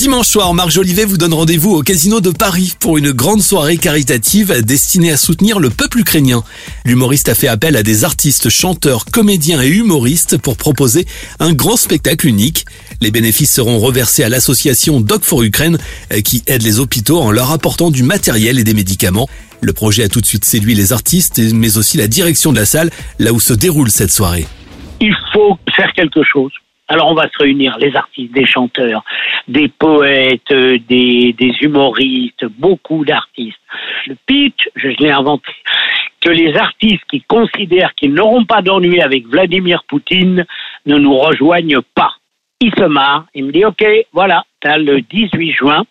Dimanche soir, Marc Jolivet vous donne rendez-vous au Casino de Paris pour une grande soirée caritative destinée à soutenir le peuple ukrainien. L'humoriste a fait appel à des artistes, chanteurs, comédiens et humoristes pour proposer un grand spectacle unique. Les bénéfices seront reversés à l'association Doc for Ukraine qui aide les hôpitaux en leur apportant du matériel et des médicaments. Le projet a tout de suite séduit les artistes, mais aussi la direction de la salle, là où se déroule cette soirée. Il faut faire quelque chose. Alors on va se réunir, les artistes, des chanteurs, des poètes, euh, des, des humoristes, beaucoup d'artistes. Le pitch, je l'ai inventé, que les artistes qui considèrent qu'ils n'auront pas d'ennui avec Vladimir Poutine ne nous rejoignent pas. Il se marre, il me dit ok, voilà, t'as le 18 juin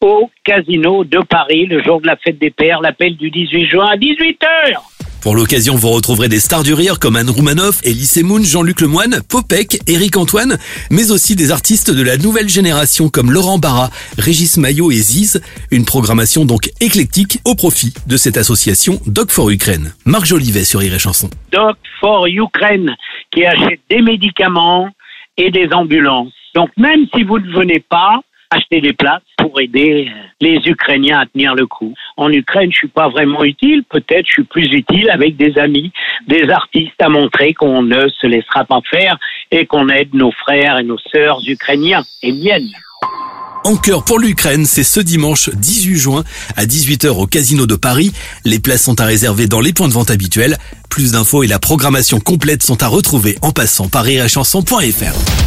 au Casino de Paris, le jour de la fête des pères, l'appel du 18 juin à 18h. Pour l'occasion, vous retrouverez des stars du rire comme Anne Roumanoff, Elie Moon, Jean-Luc Lemoine, Popek, Eric Antoine, mais aussi des artistes de la nouvelle génération comme Laurent Barra, Régis Maillot et Ziz. Une programmation donc éclectique au profit de cette association Doc for Ukraine. Marc Jolivet sur Rire Chanson. Doc for Ukraine qui achète des médicaments et des ambulances. Donc même si vous ne venez pas, acheter des places pour aider euh, les Ukrainiens à tenir le coup. En Ukraine, je suis pas vraiment utile. Peut-être je suis plus utile avec des amis, des artistes à montrer qu'on ne se laissera pas faire et qu'on aide nos frères et nos sœurs ukrainiens et miennes. En cœur pour l'Ukraine, c'est ce dimanche 18 juin à 18h au Casino de Paris. Les places sont à réserver dans les points de vente habituels. Plus d'infos et la programmation complète sont à retrouver en passant par rirechanson.fr.